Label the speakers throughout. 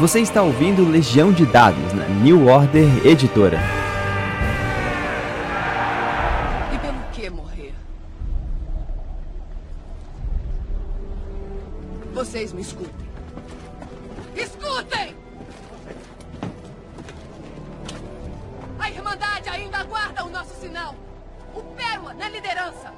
Speaker 1: Você está ouvindo Legião de Dados na New Order Editora.
Speaker 2: E pelo que morrer? Vocês me escutem. Escutem! A Irmandade ainda aguarda o nosso sinal. O Pérola na liderança.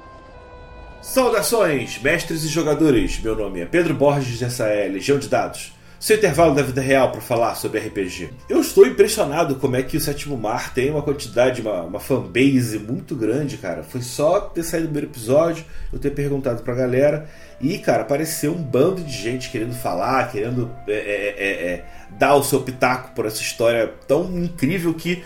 Speaker 3: Saudações, mestres e jogadores! Meu nome é Pedro Borges e essa é Legião de Dados. Seu intervalo da vida real para falar sobre RPG. Eu estou impressionado como é que o Sétimo Mar tem uma quantidade, uma, uma fanbase muito grande, cara. Foi só ter saído o primeiro episódio, eu ter perguntado pra galera, e, cara, apareceu um bando de gente querendo falar, querendo é, é, é, é dar o seu pitaco por essa história tão incrível que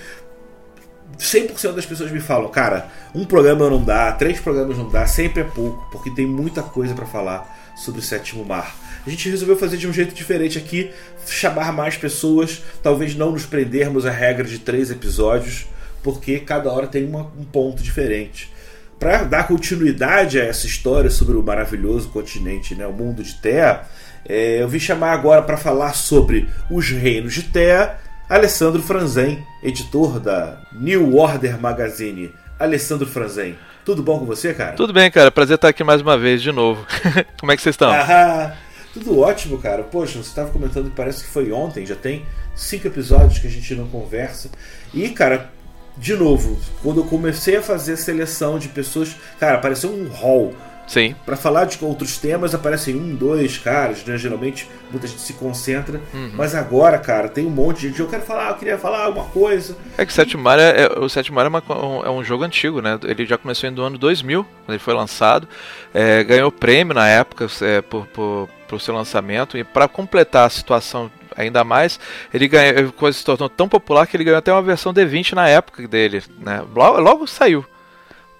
Speaker 3: 100% das pessoas me falam, cara, um programa não dá, três programas não dá, sempre é pouco, porque tem muita coisa para falar sobre o Sétimo Mar. A gente resolveu fazer de um jeito diferente aqui, chamar mais pessoas, talvez não nos prendermos a regra de três episódios, porque cada hora tem uma, um ponto diferente. Para dar continuidade a essa história sobre o maravilhoso continente, né, o mundo de Terra, é, eu vim chamar agora para falar sobre os reinos de Terra, Alessandro Franzen, editor da New Order Magazine. Alessandro Franzen, tudo bom com você, cara?
Speaker 4: Tudo bem, cara. Prazer estar aqui mais uma vez, de novo. Como é que vocês estão?
Speaker 3: Ah, tudo ótimo, cara. Poxa, você estava comentando que parece que foi ontem, já tem cinco episódios que a gente não conversa. E, cara, de novo, quando eu comecei a fazer a seleção de pessoas, cara, apareceu um hall.
Speaker 4: Sim.
Speaker 3: Para falar de outros temas, aparecem um, dois caras, né? Geralmente muita gente se concentra.
Speaker 4: Uhum.
Speaker 3: Mas agora, cara, tem um monte de gente. Eu quero falar, eu queria falar alguma coisa.
Speaker 4: É que Sete Mar é, é, o Sete Mar é, uma, um, é, um, jogo antigo, né? Ele já começou no ano 2000, quando ele foi lançado. É, ganhou prêmio na época é, por, por, por seu lançamento. E para completar a situação ainda mais, ele ganhou, coisa se tornou tão popular que ele ganhou até uma versão D20 na época dele, né? Logo, logo saiu.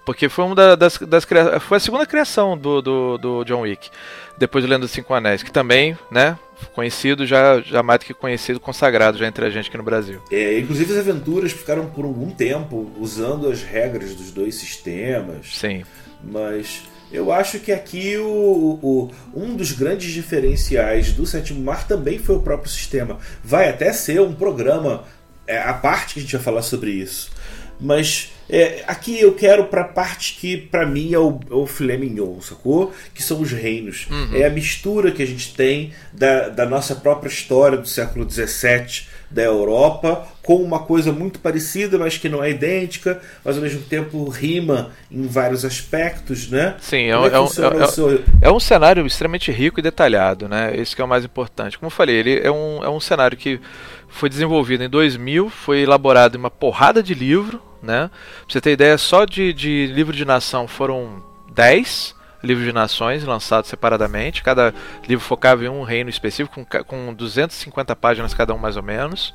Speaker 4: Porque foi uma das, das foi a segunda criação do, do, do John Wick, depois do Lenda dos Cinco Anéis, que também, né, conhecido, já, já mais do que conhecido, consagrado já entre a gente aqui no Brasil.
Speaker 3: É, inclusive as aventuras ficaram por algum tempo usando as regras dos dois sistemas.
Speaker 4: Sim.
Speaker 3: Mas eu acho que aqui o, o, um dos grandes diferenciais do Sétimo Mar também foi o próprio sistema. Vai até ser um programa é, a parte que a gente vai falar sobre isso. Mas é, aqui eu quero para a parte que para mim é o, é o filé mignon, sacou? Que são os reinos.
Speaker 4: Uhum.
Speaker 3: É a mistura que a gente tem da, da nossa própria história do século XVII da Europa com uma coisa muito parecida, mas que não é idêntica, mas ao mesmo tempo rima em vários aspectos, né?
Speaker 4: Sim, é, um, é, é, um, é, é, um cenário extremamente rico e detalhado, né? Isso que é o mais importante. Como eu falei, ele é um, é um cenário que foi desenvolvido em 2000, foi elaborado em uma porrada de livro, né? Pra você ter ideia, só de, de livro de nação foram 10 livros de nações lançados separadamente. Cada livro focava em um reino específico, com, com 250 páginas cada um mais ou menos,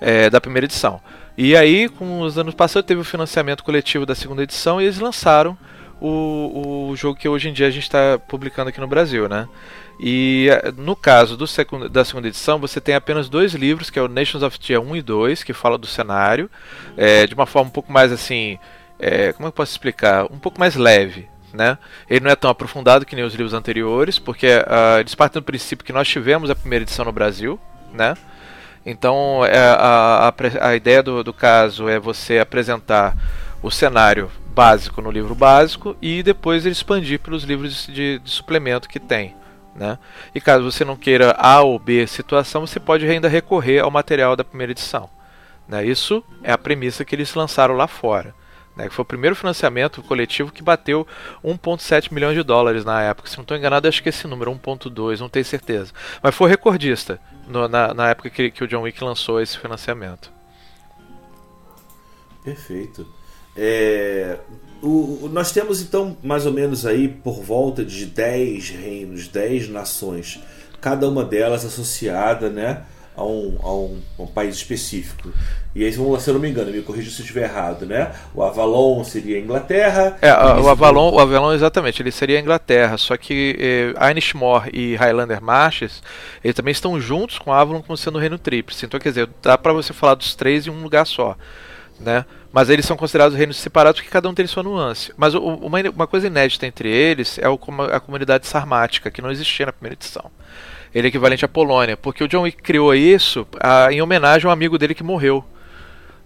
Speaker 4: é, da primeira edição. E aí, com os anos passados, teve o financiamento coletivo da segunda edição e eles lançaram o, o jogo que hoje em dia a gente está publicando aqui no Brasil, né? E eh, no caso do segundo, da segunda edição, você tem apenas dois livros, que é o Nations of Tia 1 e 2, que fala do cenário, é, de uma forma um pouco mais assim. É, como eu posso explicar? Um pouco mais leve. Né? Ele não é tão aprofundado que nem os livros anteriores, porque uh, eles partem do princípio que nós tivemos a primeira edição no Brasil. Né? Então a, a, a ideia do, do caso é você apresentar o cenário básico no livro básico e depois ele expandir pelos livros de, de suplemento que tem. Né? E caso você não queira A ou B situação, você pode ainda recorrer ao material da primeira edição. Né? Isso é a premissa que eles lançaram lá fora. Né? Foi o primeiro financiamento coletivo que bateu 1,7 milhões de dólares na época. Se não estou enganado, acho que esse número, 1,2, não tenho certeza. Mas foi recordista no, na, na, época que, que o John Wick lançou esse financiamento.
Speaker 3: Perfeito. É, o, nós temos então mais ou menos aí por volta de 10 reinos, 10 nações, cada uma delas associada né, a, um, a um, um país específico. E aí, se eu não me engano, me corrija se eu estiver errado, né? O Avalon seria a Inglaterra.
Speaker 4: É, o Avalon, o Avalon, exatamente, ele seria a Inglaterra. Só que eh, e Highlander Marches, eles também estão juntos com Avalon como sendo o Reino Tríplice. Então, quer dizer, dá para você falar dos três em um lugar só, né? Mas eles são considerados reinos separados porque cada um tem sua nuance. Mas o, uma, uma coisa inédita entre eles é o, a comunidade sarmática, que não existia na primeira edição. Ele é equivalente à Polônia, porque o John Wick criou isso a, em homenagem a um amigo dele que morreu,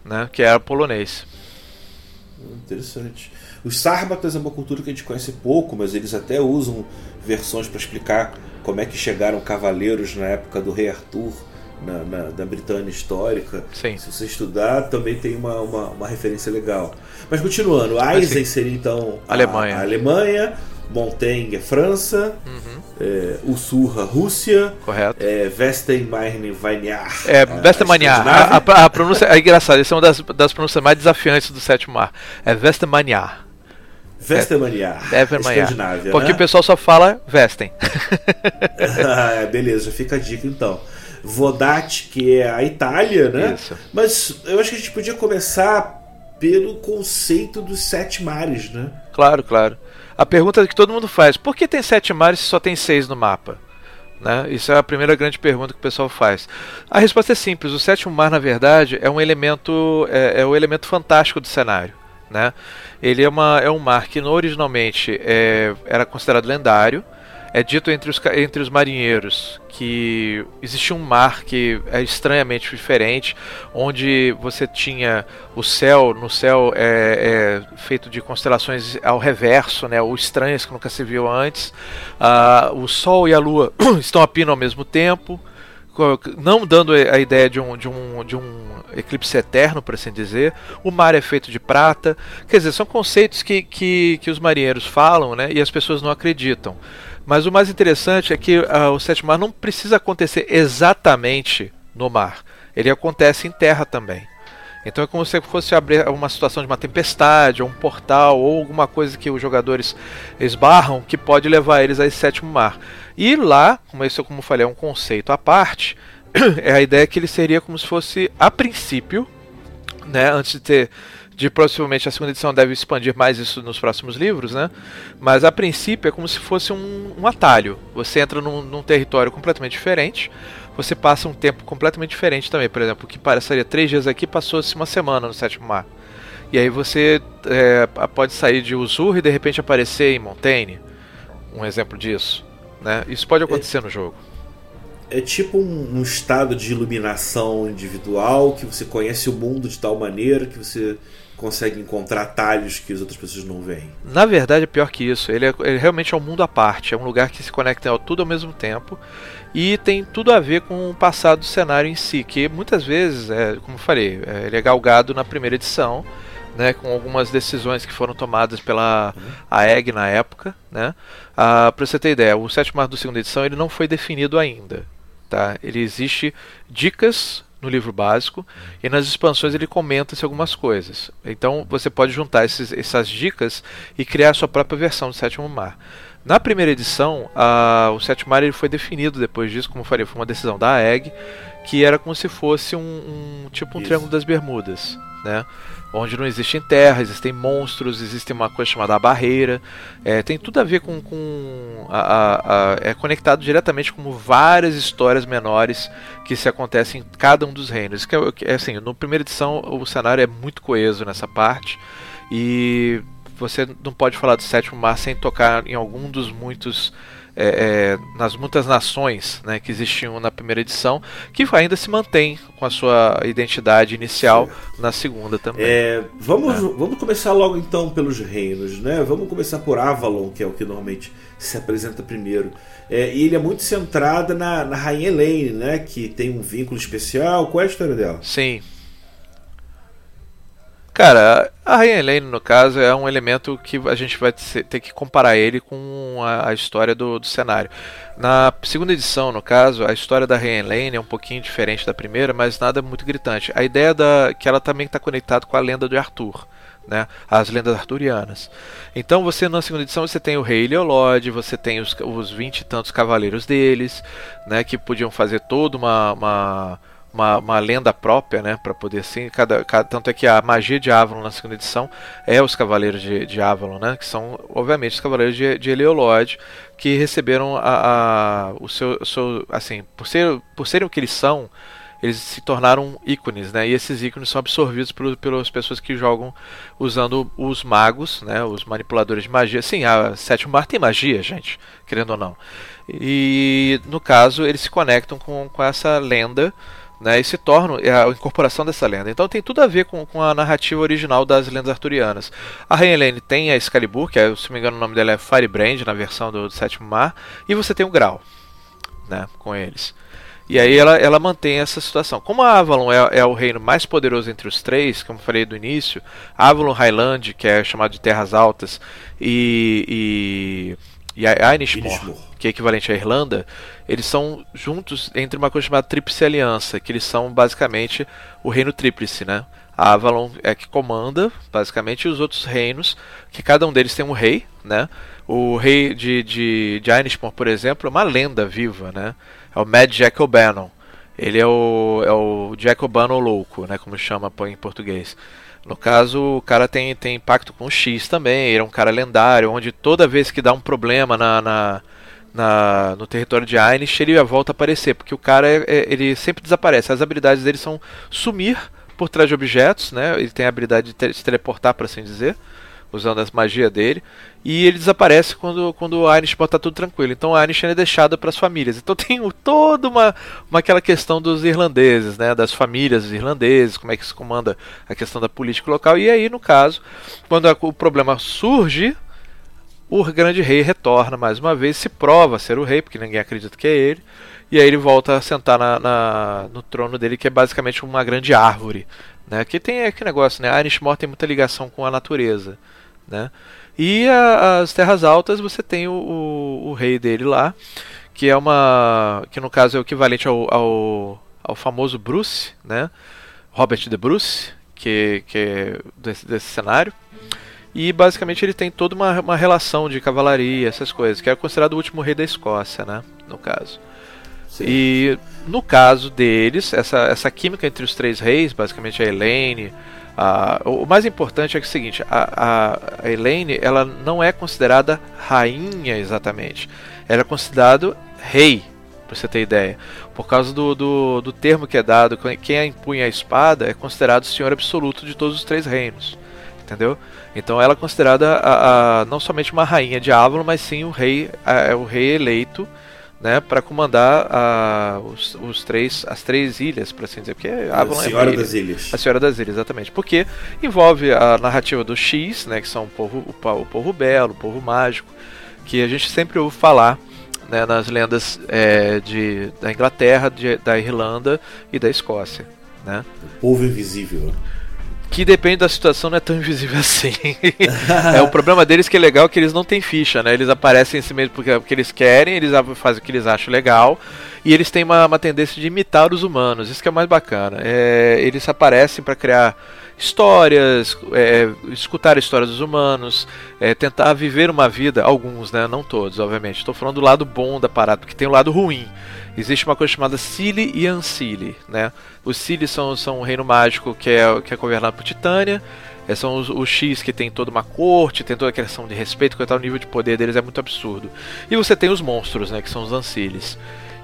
Speaker 4: né, que era polonês.
Speaker 3: Interessante. Os sármatas é uma cultura que a gente conhece pouco, mas eles até usam versões para explicar como é que chegaram cavaleiros na época do rei Arthur na, na, na Britânia histórica.
Speaker 4: Sim.
Speaker 3: Se você estudar, também tem uma, uma, uma referência legal. Mas continuando, Eisen seria então
Speaker 4: a Alemanha.
Speaker 3: A Alemanha, Montaigne é França, uhum. é, Ussurra Rússia,
Speaker 4: correto.
Speaker 3: É, Westenmein Weinar.
Speaker 4: É, Westermaniar. A, a, a, pronúncia é engraçada, essa é uma das, das pronúncias mais desafiantes do sétimo mar. É Westermaniar.
Speaker 3: Westermaniar. É, Escandinávia.
Speaker 4: Porque
Speaker 3: né?
Speaker 4: o pessoal só fala Westen.
Speaker 3: ah, beleza, fica a dica então. Vodat, que é a Itália, né?
Speaker 4: Isso.
Speaker 3: Mas eu acho que a gente podia começar pelo conceito dos sete mares, né?
Speaker 4: Claro, claro. A pergunta que todo mundo faz: por que tem sete mares se só tem seis no mapa? Né? Isso é a primeira grande pergunta que o pessoal faz. A resposta é simples: o sétimo mar, na verdade, é um elemento, é, é o elemento fantástico do cenário. Né? Ele é, uma, é um mar que originalmente é, era considerado lendário é dito entre os, entre os marinheiros que existia um mar que é estranhamente diferente, onde você tinha o céu, no céu é, é feito de constelações ao reverso, né, ou estranhas que nunca se viu antes. Ah, o Sol e a Lua estão a pino ao mesmo tempo, não dando a ideia de um, de um, de um eclipse eterno, por assim dizer. O mar é feito de prata. Quer dizer, são conceitos que, que, que os marinheiros falam né, e as pessoas não acreditam. Mas o mais interessante é que uh, o sétimo mar não precisa acontecer exatamente no mar. Ele acontece em terra também. Então é como se fosse abrir uma situação de uma tempestade, ou um portal, ou alguma coisa que os jogadores esbarram que pode levar eles a esse sétimo mar. E lá, como isso como eu falei, é um conceito à parte, é a ideia que ele seria como se fosse a princípio, né, antes de ter de possivelmente a segunda edição deve expandir mais isso nos próximos livros, né? Mas a princípio é como se fosse um, um atalho. Você entra num, num, território completamente diferente, você passa um tempo completamente diferente também. Por exemplo, o que pareceria três dias aqui passou-se uma semana no sétimo mar. E aí você é, pode sair de Usur e de repente aparecer em Montaigne. Um exemplo disso. Né? Isso pode acontecer é, no jogo.
Speaker 3: É tipo um, um estado de iluminação individual que você conhece o mundo de tal maneira que você consegue encontrar talhos que as outras pessoas não veem.
Speaker 4: Na verdade, é pior que isso. Ele, é, ele realmente é um mundo à parte. É um lugar que se conecta a tudo ao mesmo tempo. E tem tudo a ver com o passado do cenário em si. Que muitas vezes, é, como eu falei, é, ele é galgado na primeira edição. Né, com algumas decisões que foram tomadas pela uhum. AEG na época. Né? Ah, Para você ter ideia, o sétimo mar do segunda edição ele não foi definido ainda. Tá? Ele existe dicas no livro básico e nas expansões ele comenta-se algumas coisas. Então você pode juntar esses, essas dicas e criar a sua própria versão do Sétimo Mar. Na primeira edição, a, o Sétimo Mar ele foi definido depois disso, como eu falei, foi uma decisão da AEG, que era como se fosse um, um tipo um Isso. Triângulo das Bermudas. Né? Onde não existem terra, existem monstros, existe uma coisa chamada barreira. É, tem tudo a ver com. com a, a, a, é conectado diretamente com várias histórias menores que se acontecem em cada um dos reinos. Que é, é assim, no primeira edição o cenário é muito coeso nessa parte e você não pode falar do sétimo mar sem tocar em algum dos muitos é, é, nas muitas nações né, que existiam na primeira edição, que ainda se mantém com a sua identidade inicial Sim. na segunda também.
Speaker 3: É, vamos, é. vamos começar logo então pelos reinos, né? Vamos começar por Avalon, que é o que normalmente se apresenta primeiro. É, e ele é muito centrado na, na Rainha Elaine, né? Que tem um vínculo especial. Qual é a história dela?
Speaker 4: Sim. Cara, a Rainha Elaine, no caso, é um elemento que a gente vai ter que comparar ele com a, história do, do, cenário. Na segunda edição, no caso, a história da Rainha Elaine é um pouquinho diferente da primeira, mas nada muito gritante. A ideia da que ela também está conectada com a lenda de Arthur. Né, as lendas arturianas. Então você na segunda edição você tem o rei Leolod, você tem os, 20 e tantos cavaleiros deles, né, que podiam fazer toda uma, uma uma, uma lenda própria, né, para poder assim, cada, cada, tanto é que a magia de Avalon na segunda edição é os cavaleiros de, de Avalon, né, que são obviamente os cavaleiros de, de que receberam a, a, o seu, seu, assim, por ser por serem o que eles são, eles se tornaram ícones, né? E esses ícones são absorvidos pelo, pelas pessoas que jogam usando os magos, né? Os manipuladores de magia. Sim, a Sétimo Mar tem magia, gente, querendo ou não. E no caso, eles se conectam com, com essa lenda. Né, e se tornam é a incorporação dessa lenda. Então tem tudo a ver com, com a narrativa original das lendas arturianas. A Rainha Helene tem a Excalibur, que é, se não me engano o nome dela é Firebrand na versão do, do Sétimo Mar, e você tem o Grau, né, com eles. E aí ela, ela mantém essa situação. Como a Avalon é, é, o reino mais poderoso entre os três, como eu falei do início, Avalon Highland, que é chamado de Terras Altas, e, e, e a Inishmore, que é equivalente à Irlanda, eles são juntos entre uma coisa chamada Tríplice Aliança, que eles são basicamente o reino tríplice, né? A Avalon é que comanda, basicamente, os outros reinos, que cada um deles tem um rei, né? O rei de, de, de Inishmore, por exemplo, é uma lenda viva, né? é o Mad Jack O'Bannon. Ele é o, é o Jack O'Bannon louco, né, como chama em português. No caso, o cara tem, tem pacto com o X também, ele é um cara lendário, onde toda vez que dá um problema na, na, na no território de Ainish, ele volta a aparecer, porque o cara é, é, ele sempre desaparece. As habilidades dele são sumir por trás de objetos, né? ele tem a habilidade de se teleportar, por assim dizer usando as magias dele. E ele desaparece quando, quando a Anish bota tudo tranquilo. Então a Anish é deixada para as famílias. Então tem toda uma, uma aquela questão dos irlandeses, né, das famílias irlandeses, como é que se comanda a questão da política local. E aí, no caso, quando a, o problema surge, o grande rei retorna mais uma vez, se prova ser o rei, porque ninguém acredita que é ele. E aí ele volta a sentar na, na, no trono dele, que é basicamente uma grande árvore. Né? Que tem aquele negócio, né? Arishmore tem muita ligação com a natureza. Né? E a, as Terras Altas você tem o, o, o, rei dele lá, que é uma. que no caso é o equivalente ao, ao, ao famoso Bruce, né? Robert de Bruce, que, que é desse, desse cenário. E basicamente ele tem toda uma, uma relação de cavalaria, essas coisas, que é considerado o último rei da Escócia, né? No caso. Sim. E no caso deles, essa, essa química entre os três reis, basicamente a Elaine, Uh, o mais importante é, que é o seguinte: a, a, Elaine ela não é considerada rainha exatamente, ela é considerada rei, para você ter ideia. Por causa do, do, do, termo que é dado, quem empunha a espada é considerado senhor absoluto de todos os três reinos, entendeu? Então ela é considerada a, a, não somente uma rainha de mas sim o rei, o rei eleito né, para comandar a, os, os, três, as três ilhas, para assim dizer, porque
Speaker 3: Avalon a Senhora é das Ilhas.
Speaker 4: A Senhora das Ilhas, exatamente, porque envolve a narrativa do X, né, que são o povo, o, o povo belo, o povo mágico, que a gente sempre ouve falar né, nas lendas é, de, da Inglaterra, de, da Irlanda e da Escócia, né?
Speaker 3: O povo invisível
Speaker 4: que depende da situação não é tão invisível assim. é o problema deles que é legal que eles não têm ficha, né? Eles aparecem em si mesmo porque, porque eles querem, eles fazem o que eles acham legal e eles têm uma, uma tendência de imitar os humanos. Isso que é mais bacana. É, eles aparecem para criar histórias, é, escutar histórias dos humanos, é, tentar viver uma vida, alguns, né? Não todos, obviamente. Estou falando do lado bom da parada, porque tem o lado ruim existe uma coisa chamada Cili e Ancili, né? Os Cili são, são um reino mágico que é, que é governado por Titânia, é, são os, os, X que tem toda uma corte, tem toda a questão de respeito, que o nível de poder deles é muito absurdo. E você tem os monstros, né, que são os Anciles.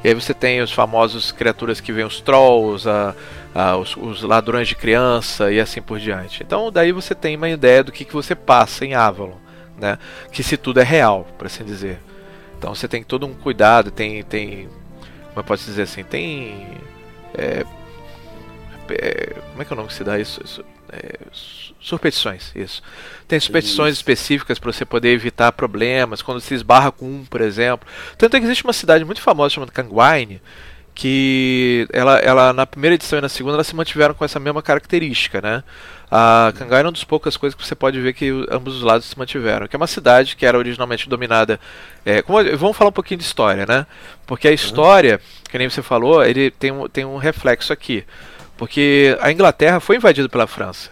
Speaker 4: E aí você tem os famosos criaturas que vêm os Trolls, a, a, os, os, ladrões de criança e assim por diante. Então daí você tem uma ideia do que, que você passa em Avalon, né? Que se tudo é real, por assim dizer. Então você tem todo um cuidado, tem, tem como eu posso dizer assim, tem. É, é, como é que é o nome que se dá isso? isso é, superstições, isso. Tem superstições isso. específicas para você poder evitar problemas, quando se esbarra com um, por exemplo. Tanto é que existe uma cidade muito famosa chamada Kangwine, que ela, ela na primeira edição e na segunda elas se mantiveram com essa mesma característica, né? A Kangai é uma das poucas coisas que você pode ver que ambos os lados se mantiveram. Que é uma cidade que era originalmente dominada. É, como, vamos falar um pouquinho de história, né? Porque a história, que nem você falou, ele tem um, tem um reflexo aqui. Porque a Inglaterra foi invadida pela França.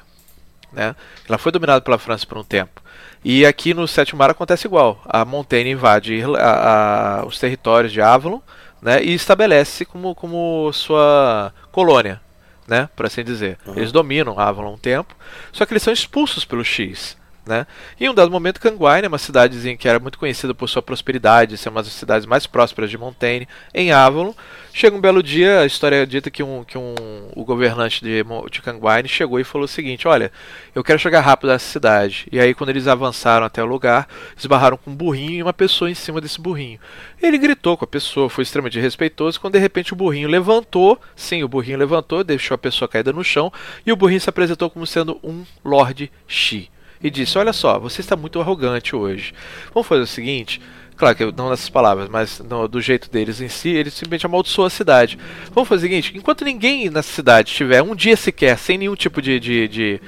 Speaker 4: Né? Ela foi dominada pela França por um tempo. E aqui no Sétimo Mar acontece igual. A Montaigne invade a, a, os territórios de Avalon né, e estabelece como, como sua colônia, né, por assim dizer. Uhum. Eles dominam Avalon um tempo, só que eles são expulsos pelo X, Né? E em um dado momento, Canguaine, uma cidadezinha que era muito conhecida por sua prosperidade, ser uma das cidades mais prósperas de Montaigne, em Avalon, chega um belo dia, a história é dita que, um, que um, o governante de, de chegou e falou o seguinte: Olha, eu quero chegar rápido nessa cidade. E aí, quando eles avançaram até o lugar, esbarraram com um burrinho e uma pessoa em cima desse burrinho. Ele gritou com a pessoa, foi extremamente respeitoso, quando de repente o burrinho levantou, sim, o burrinho levantou, deixou a pessoa caída no chão, e o burrinho se apresentou como sendo um Lord Shi e disse: Olha só, você está muito arrogante hoje. Vamos fazer o seguinte. Claro que não nessas palavras, mas no, do jeito deles em si, ele simplesmente amaldiçoou a cidade. Vamos fazer o seguinte: enquanto ninguém na cidade tiver um dia sequer sem nenhum tipo de, de, de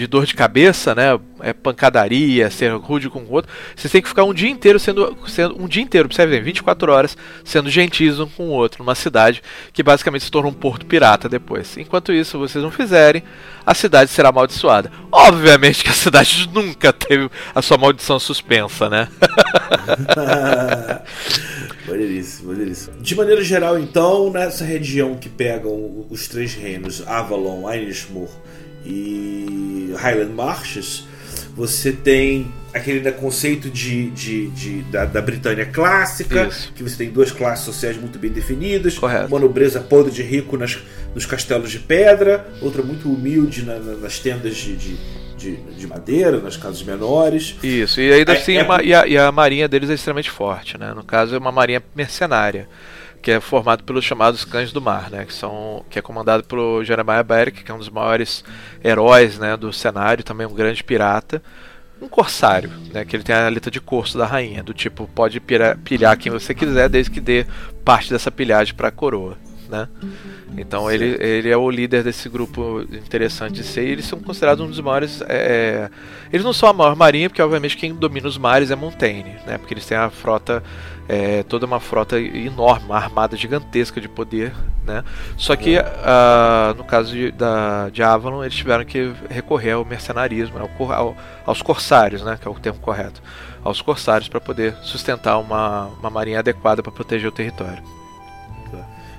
Speaker 4: de dor de cabeça, né? É pancadaria, ser rude com o outro. Vocês têm que ficar um dia inteiro sendo, sendo um dia inteiro, observe bem, 24 horas sendo gentis um com o outro numa cidade que basicamente se torna um porto pirata depois. Enquanto isso, vocês não fizerem, a cidade será amaldiçoada. Obviamente que a cidade nunca teve a sua maldição suspensa, né?
Speaker 3: maneiríssimo, maneiríssimo. De maneira geral, então, nessa região que pegam os três reinos, Avalon, Ainsmoor e Highland Marshes, você tem aquele conceito de, de, de da, da, Britânia clássica, Isso. que você tem duas classes sociais muito bem definidas,
Speaker 4: Correto.
Speaker 3: uma nobreza podre de rico nas, nos castelos de pedra, outra muito humilde na, na, nas tendas de, de, de, de, madeira, nas casas menores.
Speaker 4: Isso, e ainda assim, é, é... e, a, e a marinha deles é extremamente forte, né? No caso, é uma marinha mercenária que é formado pelos chamados Cães do Mar, né, que são que é comandado pelo Jeremiah Beric, que é um dos maiores heróis, né, do cenário, também um grande pirata, um corsário, né, que ele tem a letra de corso da rainha, do tipo pode pilhar, pilhar quem você quiser, desde que dê parte dessa pilhagem para a coroa, né? Então ele, ele é o líder desse grupo interessante de ser. E eles são considerados um dos maiores. É, eles não são a maior marinha, porque obviamente quem domina os mares é Montaigne, né? Porque eles têm a frota é, toda uma frota enorme, uma armada gigantesca de poder, né? Só que uh, no caso de, da, de Avalon eles tiveram que recorrer ao mercenarismo, ao, ao, aos corsários, né? Que é o termo correto, aos corsários para poder sustentar uma, uma marinha adequada para proteger o território.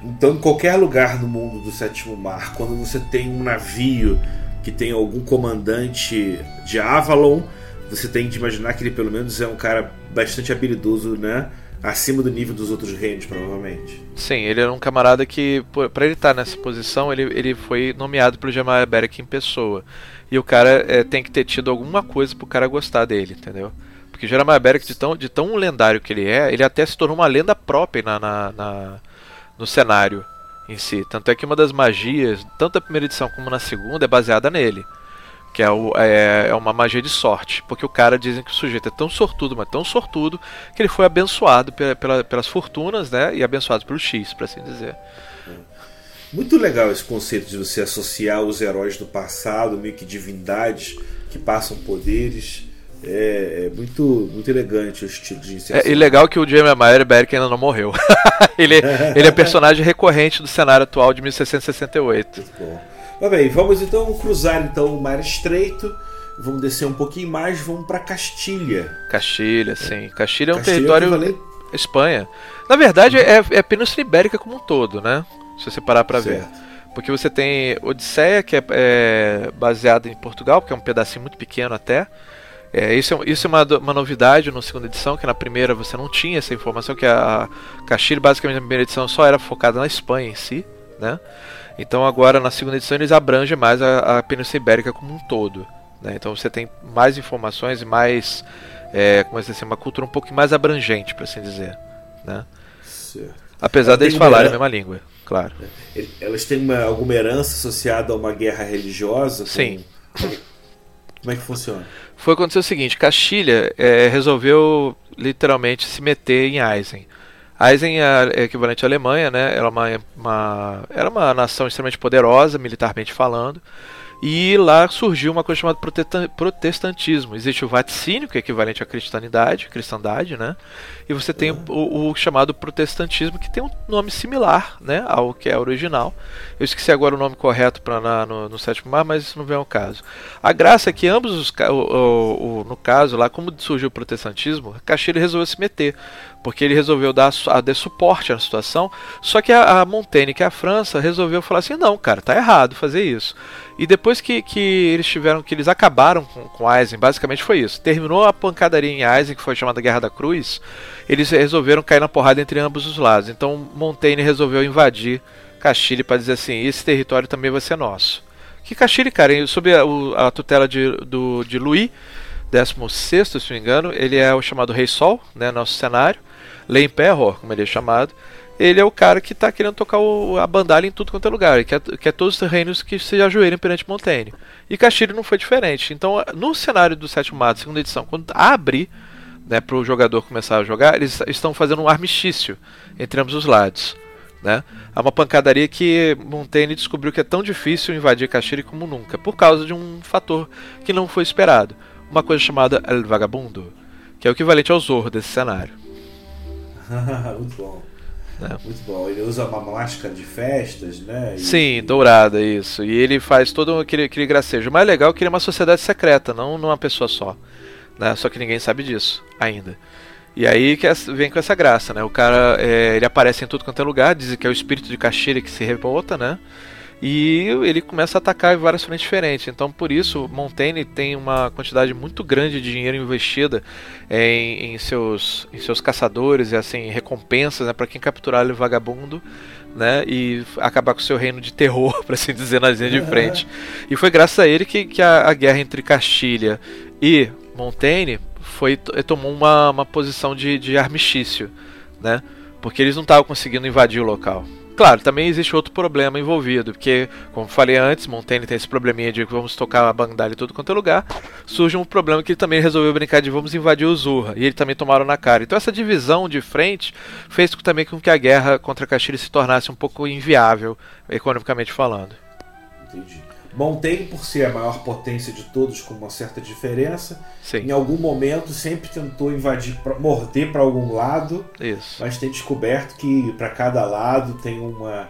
Speaker 3: Então, em qualquer lugar no mundo do sétimo mar, quando você tem um navio que tem algum comandante de Avalon, você tem de imaginar que ele pelo menos é um cara bastante habilidoso, né? Acima do nível dos outros reinos, provavelmente.
Speaker 4: Sim, ele era um camarada que, para ele estar tá nessa posição, ele, ele foi nomeado pelo Jamal Beric em pessoa. E o cara é, tem que ter tido alguma coisa pro cara gostar dele, entendeu? Porque Jeremiah Beric, de tão, de tão lendário que ele é, ele até se tornou uma lenda própria na, na, na, no cenário em si. Tanto é que uma das magias, tanto da primeira edição como na segunda, é baseada nele que é, o, é, é, uma magia de sorte, porque o cara dizem que o sujeito é tão sortudo, mas tão sortudo, que ele foi abençoado pela, pela, pelas fortunas, né, e abençoado pelo X, para assim dizer.
Speaker 3: Muito legal esse conceito de você associar os heróis do passado, meio que divindades que passam poderes. É, é muito, muito elegante o estilo de
Speaker 4: inserção. É, e legal que o Jamie Beric ainda não morreu. ele, ele é personagem recorrente do cenário atual de 1668. Muito bom.
Speaker 3: Mas bem, vamos então cruzar então o Mar Estreito. Vamos descer um pouquinho mais, vamos para Castilha.
Speaker 4: Castilha, sim. Castilha é um Castilha território. Valente... Espanha. Na verdade, é, é a Península Ibérica como um todo, né? Se você parar para ver. Porque você tem Odisseia, que é, é baseada em Portugal, que é um pedacinho muito pequeno até. É, isso é, isso é uma, uma novidade na segunda edição, que na primeira você não tinha essa informação, que a Castilha, basicamente, na primeira edição só era focada na Espanha em si, né? Então agora na segunda edição eles abrangem mais a, a Península Ibérica como um todo. Né? Então você tem mais informações e mais, é, como é assim, uma cultura um pouco mais abrangente, para assim dizer. Né? Apesar deles falarem a mesma língua, claro.
Speaker 3: É, elas têm uma, alguma herança associada a uma guerra religiosa? Com...
Speaker 4: Sim.
Speaker 3: Como é que funciona?
Speaker 4: Foi acontecer o seguinte: Castilha é, resolveu literalmente se meter em Eisen. Eisen é equivalente à Alemanha, né? Era uma, uma, era uma nação extremamente poderosa, militarmente falando. E lá surgiu uma coisa chamada protestantismo. Existe o vaticínio, que é equivalente à cristianidade, cristandade, né? E você tem o, o, chamado protestantismo, que tem um nome similar, né, ao que é original. Eu esqueci agora o nome correto para no, no sétimo mar, mas isso não vem ao caso. A graça é que ambos os, o, o, no caso lá, como surgiu o protestantismo, Castilho resolveu se meter, porque ele resolveu dar, a, dar suporte à situação. Só que a, a Montaigne, que é a França, resolveu falar assim: não, cara, tá errado fazer isso. E depois que, que eles tiveram, que eles acabaram com, com Eisen, basicamente foi isso. Terminou a pancadaria em Eisen, que foi chamada Guerra da Cruz, eles resolveram cair na porrada entre ambos os lados. Então Montaigne resolveu invadir Castile para dizer assim: esse território também vai ser nosso. Que Castile, cara, sob a, a tutela de, do, de Louis 16, se não me engano, ele é o chamado Rei Sol, né, nosso cenário. L'Emperor, como ele é chamado. Ele é o cara que está querendo tocar o, a bandalha em tudo quanto é lugar. Ele quer, quer todos os reinos que se ajoelhem perante Montaigne. E Castile não foi diferente. Então, no cenário do sétimo mato, segunda edição, quando abre né, para o jogador começar a jogar, eles estão fazendo um armistício entre ambos os lados. Né? Há uma pancadaria que Montaigne descobriu que é tão difícil invadir Castile como nunca, por causa de um fator que não foi esperado. Uma coisa chamada El Vagabundo, que é o equivalente ao Zorro desse cenário.
Speaker 3: Muito bom. É. Muito bom. Ele usa uma máscara de festas, né?
Speaker 4: E... Sim, dourada, isso. E ele faz todo aquele, aquele gracejo. O mais legal é que ele é uma sociedade secreta, não uma pessoa só. Né? Só que ninguém sabe disso ainda. E aí que vem com essa graça, né? O cara, é, ele aparece em tudo quanto é lugar, dizem que é o espírito de Caxilha que se revolta, né? E ele começa a atacar em várias frentes diferentes. Então, por isso, Montaigne tem uma quantidade muito grande de dinheiro investida em, em seus, em seus caçadores e assim recompensas né, para quem capturar o vagabundo. Né, e acabar com o seu reino de terror, para assim dizer, nas linhas de frente. E foi graças a ele que, que a, a guerra entre Castilha e Montaigne foi, tomou uma, uma posição de, de armistício, né? Porque eles não estavam conseguindo invadir o local. Claro, também existe outro problema envolvido, porque, como falei antes, Montaigne tem esse probleminha de vamos tocar a bandalha em tudo quanto é lugar. Surge um problema que ele também resolveu brincar de vamos invadir o Zurra, e ele também tomaram na cara. Então essa divisão de frente fez também com que a guerra contra Castilho se tornasse um pouco inviável, economicamente falando.
Speaker 3: Entendi. Montaigne, por ser a maior potência de todos, com uma certa diferença,
Speaker 4: Sim.
Speaker 3: em algum momento sempre tentou invadir, morder para algum lado,
Speaker 4: Isso.
Speaker 3: mas tem descoberto que para cada lado tem uma,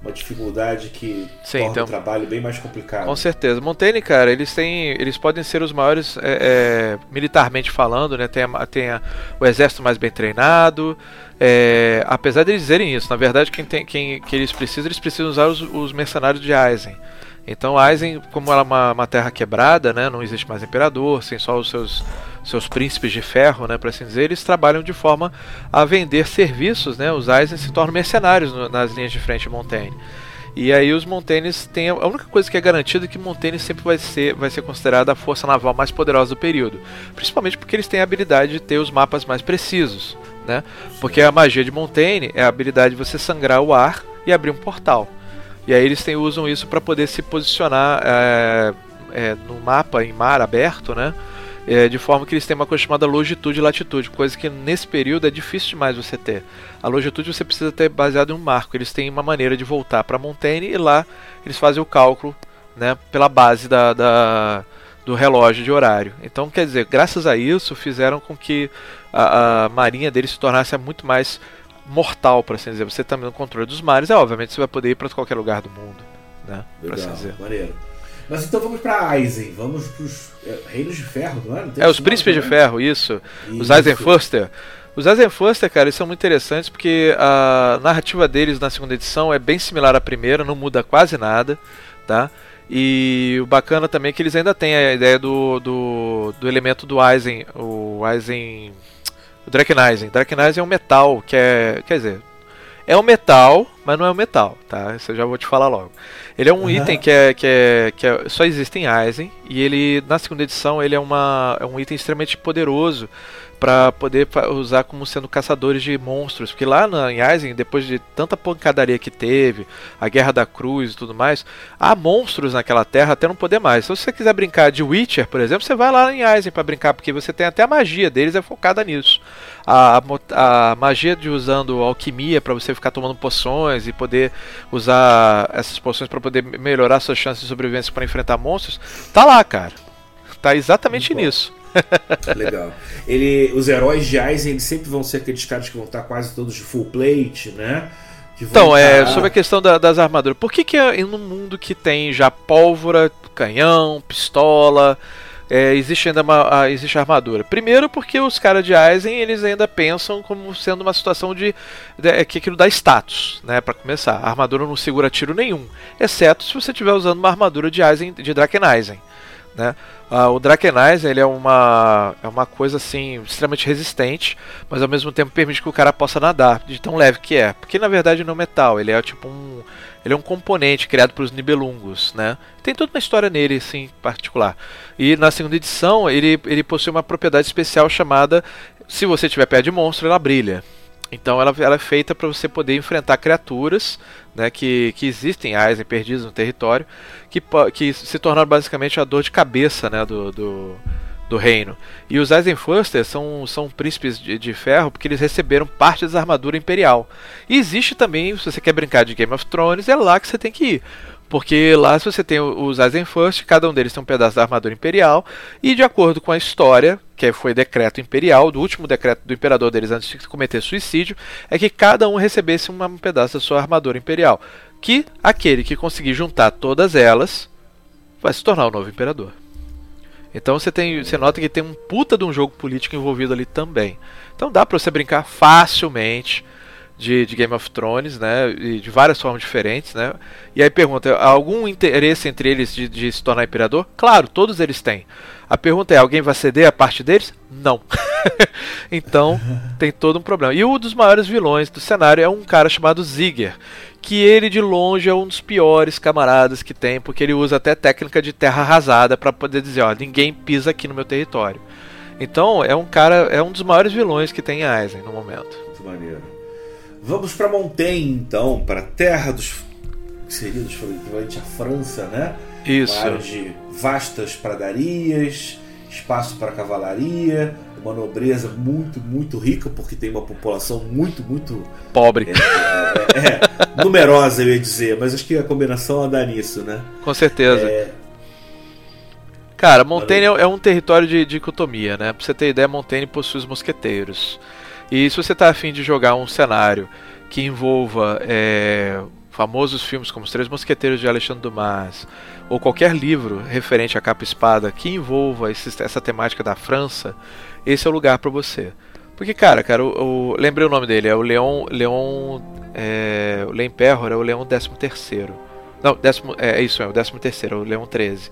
Speaker 3: uma dificuldade que Sim, torna então, o trabalho bem mais complicado.
Speaker 4: Com certeza. Montaigne, cara, eles têm, eles podem ser os maiores é, é, militarmente falando, né? Tem, a, tem a, o exército mais bem treinado. É, apesar de eles dizerem isso, na verdade, quem tem, quem que eles precisam, eles precisam usar os, os mercenários de Eisen. Então Aizen, como ela é uma, uma, terra quebrada, né, não existe mais imperador, sem só os seus, seus príncipes de ferro, né, para assim dizer, eles trabalham de forma a vender serviços, né, os Aizen se tornam mercenários no, nas linhas de frente de Montaigne. E aí os Montaignes têm a única coisa que é garantida é que Montaigne sempre vai ser, vai ser considerada a força naval mais poderosa do período, principalmente porque eles têm a habilidade de ter os mapas mais precisos, né? Porque a magia de Montaigne é a habilidade de você sangrar o ar e abrir um portal. E aí eles têm, usam isso para poder se posicionar é, é, no mapa em mar aberto, né? É, de forma que eles têm uma coisa chamada longitude e latitude, coisa que nesse período é difícil demais você ter. A longitude você precisa ter baseado em um marco. Eles têm uma maneira de voltar para Montaigne e lá eles fazem o cálculo né, pela base da, da, do relógio de horário. Então, quer dizer, graças a isso fizeram com que a, a marinha deles se tornasse muito mais mortal, para assim dizer. Você também no controle dos mares, é obviamente você vai poder ir para qualquer lugar do mundo, né?
Speaker 3: Legal, assim dizer. maneiro. Mas então vamos para Eisen, vamos para os é, Reinos de Ferro, não é? Não
Speaker 4: é, os Príncipes de Ferro, isso. isso. Os Eisenfuster. Os Eisenfuster, cara, eles são muito interessantes porque a narrativa deles na segunda edição é bem similar à primeira, não muda quase nada, tá? E o bacana também é que eles ainda têm a ideia do, do, do elemento do Eisen, o Eisen o Drakenizen. Drakenizen é um metal que é. Quer dizer, é um metal, mas não é um metal, tá? Isso eu já vou te falar logo. Ele é um uhum. item que é, que é que é, só existe em Eisen e ele na segunda edição ele é uma é um item extremamente poderoso para poder usar como sendo caçadores de monstros, porque lá na, em Eisen, depois de tanta pancadaria que teve, a Guerra da Cruz e tudo mais, há monstros naquela terra até não poder mais. Então, se você quiser brincar de Witcher, por exemplo, você vai lá em Eisen para brincar, porque você tem até a magia deles é focada nisso. A, a, a magia de usando alquimia para você ficar tomando poções e poder usar essas poções para poder melhorar suas chances de sobrevivência para enfrentar monstros, tá lá, cara. Tá exatamente Muito nisso.
Speaker 3: Legal. Ele, os heróis de Aizen eles sempre vão ser aqueles caras que vão estar quase todos de full plate, né?
Speaker 4: Então, é, sobre a questão da, das armaduras. Por que, que é num mundo que tem já pólvora, canhão, pistola, é, existe ainda uma, a, existe armadura. Primeiro porque os caras de Aizen eles ainda pensam como sendo uma situação de, de é, que aquilo dá status, né, para começar. A armadura não segura tiro nenhum, exceto se você estiver usando uma armadura de Aizen de Draken Aizen, né? Uh, o Drakenize ele é uma, é uma coisa assim extremamente resistente, mas ao mesmo tempo permite que o cara possa nadar, de tão leve que é. Porque na verdade não é metal, ele é tipo um, ele é um componente criado pelos Nibelungos, né? Tem toda uma história nele, assim, particular. E na segunda edição ele, ele possui uma propriedade especial chamada, se você tiver pé de monstro, ela brilha. Então ela, ela é feita para você poder enfrentar criaturas né, que, que existem, Aizen perdidos no território, que, que se tornaram basicamente a dor de cabeça né, do, do, do reino. E os Eisenfursters são, são príncipes de, de, ferro porque eles receberam parte da armadura imperial. E existe também, se você quer brincar de Game of Thrones, é lá que você tem que ir. Porque lá se você tem os Eisenfurst, cada um deles tem um pedaço da armadura imperial, e de acordo com a história, que foi decreto imperial, do último decreto do imperador deles antes de cometer suicídio, é que cada um recebesse um pedaço da sua armadura imperial. Que aquele que conseguir juntar todas elas vai se tornar o novo imperador. Então você tem, você nota que tem um puta de um jogo político envolvido ali também. Então dá para você brincar facilmente de, de, Game of Thrones, né? de várias formas diferentes, né? E aí pergunta, algum interesse entre eles de, de, se tornar imperador? Claro, todos eles têm. A pergunta é, alguém vai ceder a parte deles? Não. então tem todo um problema. E um dos maiores vilões do cenário é um cara chamado Zigger, que ele de longe é um dos piores camaradas que tem, porque ele usa até técnica de terra arrasada para poder dizer, ó, ninguém pisa aqui no meu território. Então é um cara, é um dos maiores vilões que tem em Aizen no momento.
Speaker 3: Muito maneiro. Vamos para Montaigne, então, para a terra dos. que seria dos equivalente à França, né?
Speaker 4: Isso.
Speaker 3: Uma área de vastas pradarias, espaço para cavalaria, uma nobreza muito, muito rica, porque tem uma população muito, muito.
Speaker 4: Pobre.
Speaker 3: É, é, é, numerosa, eu ia dizer, mas acho que a combinação dá nisso, né?
Speaker 4: Com certeza. É... Cara, Montaigne é um território de dicotomia, né? Pra você ter ideia, Montaigne possui os mosqueteiros. E se você está afim de jogar um cenário que envolva é, famosos filmes como Os Três Mosqueteiros de Alexandre Dumas, ou qualquer livro referente à capa espada que envolva esse, essa temática da França, esse é o lugar para você. Porque, cara, cara, o, lembrei o nome dele, é o Leon. Leon. É, o Lemperror é o Leão 13. Não, décimo, é, é isso, é o 13 terceiro, é o Leão 13.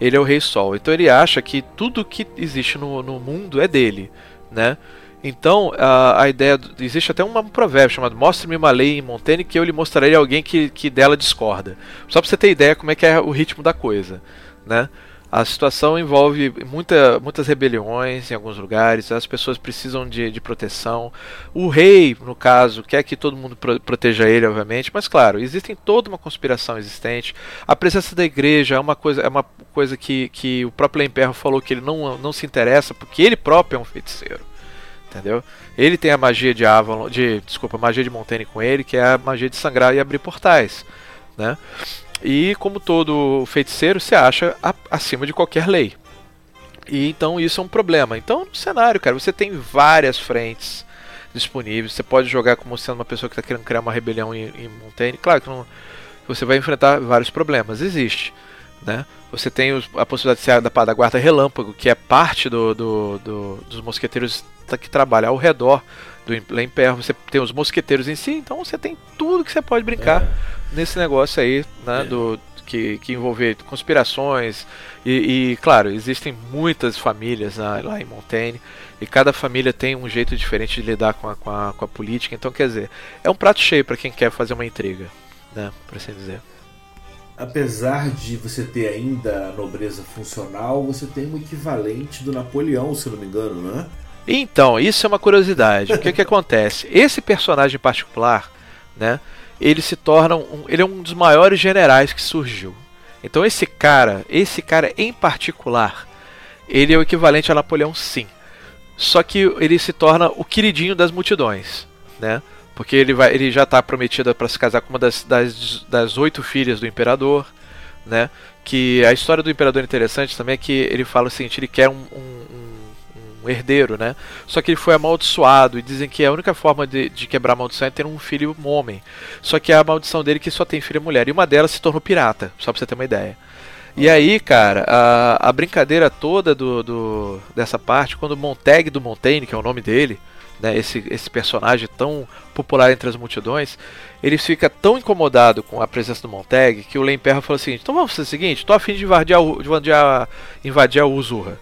Speaker 4: Ele é o Rei Sol. Então ele acha que tudo que existe no, no mundo é dele, né? Então, a, a ideia. Existe até um provérbio chamado Mostre-me uma lei em Montaigne que eu lhe mostrarei alguém que, que dela discorda. Só para você ter ideia como é que é o ritmo da coisa. Né? A situação envolve muita, muitas rebeliões em alguns lugares, as pessoas precisam de, de proteção. O rei, no caso, quer que todo mundo pro, proteja ele, obviamente, mas claro, existe toda uma conspiração existente. A presença da igreja é uma coisa, é uma coisa que, que o próprio Lemperro falou que ele não, não se interessa, porque ele próprio é um feiticeiro entendeu? Ele tem a magia de Avalon, de, desculpa, magia de Montaigne com ele, que é a magia de sangrar e abrir portais, né? E como todo feiticeiro, se acha a, acima de qualquer lei. E então isso é um problema. Então, no cenário, cara, você tem várias frentes disponíveis. Você pode jogar como sendo uma pessoa que está querendo criar uma rebelião em, em Montaigne. Claro que não, você vai enfrentar vários problemas. Existe. Né? Você tem a possibilidade de ser da, da guarda relâmpago, que é parte do, do, do, dos mosqueteiros que trabalha ao redor do Lemper. Você tem os mosqueteiros em si, então você tem tudo que você pode brincar é. nesse negócio aí, né? É. Do, que, que envolver conspirações. E, e, claro, existem muitas famílias né, lá em Montaigne. E cada família tem um jeito diferente de lidar com a, com a, com a política. Então, quer dizer, é um prato cheio para quem quer fazer uma intriga, né? Por assim dizer
Speaker 3: apesar de você ter ainda a nobreza funcional, você tem um equivalente do Napoleão, se não me engano, né?
Speaker 4: Então, isso é uma curiosidade. o que, que acontece? Esse personagem em particular, né? Ele se torna um, ele é um dos maiores generais que surgiu. Então esse cara, esse cara em particular, ele é o equivalente a Napoleão, sim. Só que ele se torna o queridinho das multidões, né? Porque ele, vai, ele já está prometido para se casar com uma das, das, das oito filhas do imperador, né? Que a história do imperador é interessante também é que ele fala o seguinte, ele quer um, um, um herdeiro, né? Só que ele foi amaldiçoado e dizem que a única forma de, de quebrar a maldição é ter um filho homem. Só que a maldição dele é que só tem filha mulher. E uma delas se tornou pirata, só para você ter uma ideia. E aí, cara, a, a brincadeira toda do, do, dessa parte, quando o Montag do Montaigne, que é o nome dele, né, esse, esse personagem tão popular entre as multidões, ele fica tão incomodado com a presença do Montag que o Lemperra falou assim: então vamos fazer o seguinte, tô afim de invadir a, de invadir Uzurra.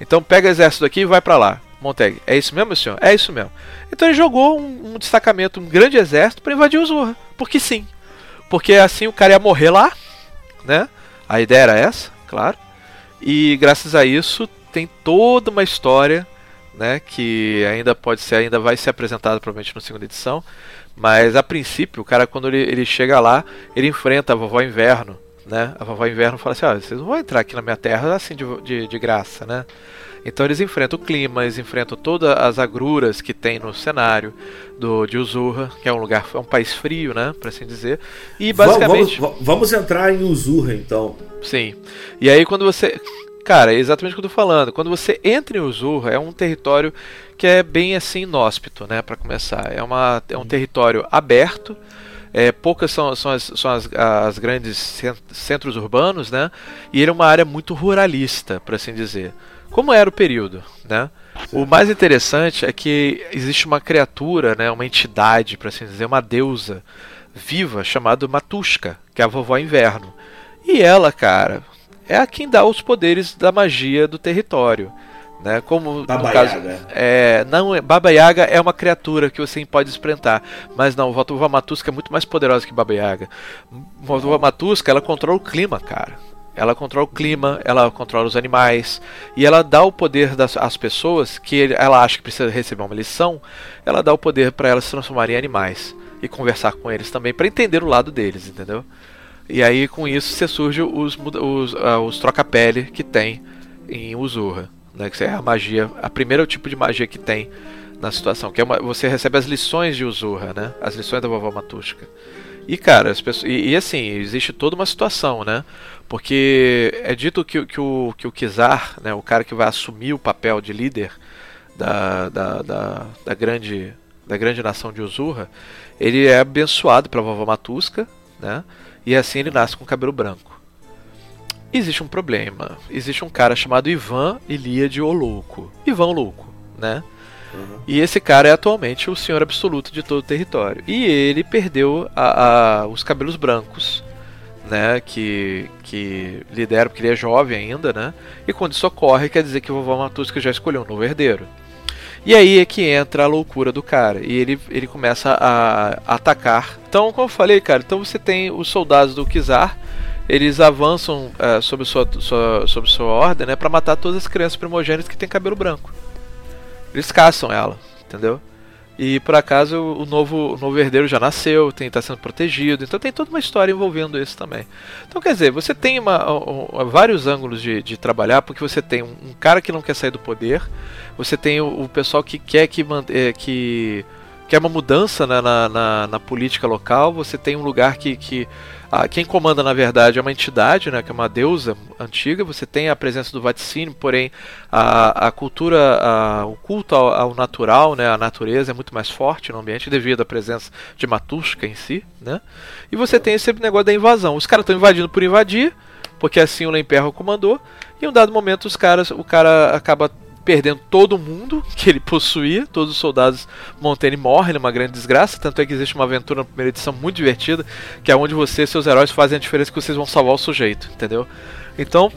Speaker 4: Então pega o exército aqui e vai para lá. Montag, é isso mesmo, senhor? É isso mesmo. Então ele jogou um, um destacamento, um grande exército para invadir Uzurra. Porque sim. Porque assim o cara ia morrer lá, né? A ideia era essa, claro. E graças a isso tem toda uma história, né, que ainda pode ser, ainda vai ser apresentada provavelmente na segunda edição. Mas a princípio, o cara quando ele, ele chega lá, ele enfrenta a vovó Inverno, né? A vovó Inverno fala assim: ah, vocês não vão entrar aqui na minha terra assim de, de, de graça, né? Então eles enfrentam o clima, eles enfrentam todas as agruras que tem no cenário do de Uzurra, que é um lugar, é um país frio, né, para assim dizer. E basicamente
Speaker 3: vamos, vamos, entrar em Uzurra então.
Speaker 4: Sim. E aí quando você Cara, é exatamente o que eu tô falando. Quando você entra em Uzurra, é um território que é bem assim inóspito, né, para começar. É, uma, é um território aberto, é, poucas são, são, as, são as, as, grandes centros urbanos, né? E ele é uma área muito ruralista, por assim dizer como era o período, né? O mais interessante é que existe uma criatura, né, uma entidade, para assim dizer, uma deusa viva chamada Matushka, que é a vovó Inverno. E ela, cara, é a quem dá os poderes da magia do território. Né? Como
Speaker 3: Baba no caso,
Speaker 4: Yaga. é, não, Baba Yaga é uma criatura que você pode enfrentar, mas não, Vovó Matuska é muito mais poderosa que Baba Yaga. Vovó Matuska, ela controla o clima, cara. Ela controla o clima, ela controla os animais e ela dá o poder das às pessoas que ela acha que precisa receber uma lição, ela dá o poder para elas se transformarem em animais e conversar com eles também para entender o lado deles, entendeu? E aí com isso você surge os, os, uh, os troca-pele que tem em Uzurra, né? Que é a magia, a primeiro tipo de magia que tem na situação, que é uma, você recebe as lições de Uzurra, né? As lições da vovó Matushka. E cara, as pessoas, e, e assim, existe toda uma situação, né? Porque é dito que, que, o, que o Kizar, né, o cara que vai assumir o papel de líder da, da, da, da grande, da grande nação de Uzurra, ele é abençoado pela vovó Matuska, né, e assim ele nasce com cabelo branco. Existe um problema. Existe um cara chamado Ivan Ilíade o Louco. Ivan Louco, né? Uhum. E esse cara é atualmente o senhor absoluto de todo o território. E ele perdeu a, a, os cabelos brancos né, que, que lidera, porque ele é jovem ainda, né? E quando isso ocorre, quer dizer que o vovó Matuska já escolheu um novo herdeiro. E aí é que entra a loucura do cara. E ele, ele começa a, atacar. Então, como eu falei, cara, então você tem os soldados do Kizar. Eles avançam uh, sob, sua, sua, sob sua ordem né, para matar todas as crianças primogênitas que têm cabelo branco. Eles caçam ela, entendeu? E por acaso o novo, o novo herdeiro já nasceu, está sendo protegido, então tem toda uma história envolvendo isso também. Então quer dizer, você tem uma, um, vários ângulos de, de, trabalhar, porque você tem um, cara que não quer sair do poder, você tem o, o pessoal que quer que, é, que quer uma mudança na, na, na, na política local, você tem um lugar que, que ah, quem comanda, na verdade, é uma entidade, né, que é uma deusa antiga. Você tem a presença do vaticínio, porém a, a cultura, a, o culto ao, ao, natural, né, a natureza é muito mais forte no ambiente devido à presença de Matushka em si. Né? E você tem esse negócio da invasão. Os caras estão invadindo por invadir, porque assim o Lemperro comandou. E em um dado momento os caras, o cara acaba perdendo todo mundo que ele possuía, todos os soldados Montaigne morrem numa grande desgraça, tanto é que existe uma aventura na primeira edição muito divertida, que é onde você e seus heróis fazem a diferença que vocês vão salvar o sujeito, entendeu? Então,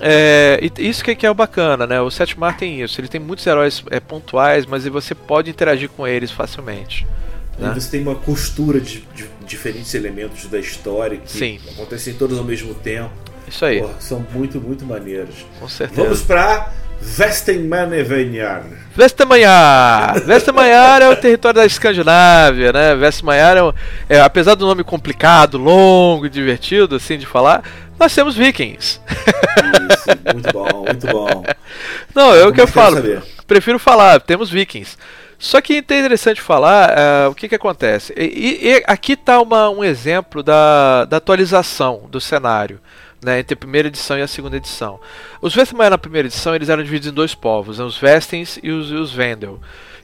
Speaker 4: é, isso que é o bacana, né? O Sétimo Mar tem isso, ele tem muitos heróis é, pontuais, mas você pode interagir com eles facilmente.
Speaker 3: Né? Você tem uma costura de, de, diferentes elementos da história que Sim. acontecem todos ao mesmo tempo.
Speaker 4: Isso aí.
Speaker 3: Porra, são muito, muito maneiros.
Speaker 4: Com certeza.
Speaker 3: Vamos para Vestenmanevenjar.
Speaker 4: Vestmanhar. Vestmanhar é o território da Escandinávia, né? Vestmanhar é, é, apesar do nome complicado, longo e divertido assim de falar, nós temos vikings.
Speaker 3: Isso, muito bom, muito bom.
Speaker 4: Não, é o que eu falo. Saber. Prefiro falar, temos vikings. Só que é interessante falar uh, o que, que acontece. E, e aqui está um exemplo da, da atualização do cenário né, entre a primeira edição e a segunda edição. Os Vestmaier na primeira edição eles eram divididos em dois povos, né, os Vestens e os, os Vendel,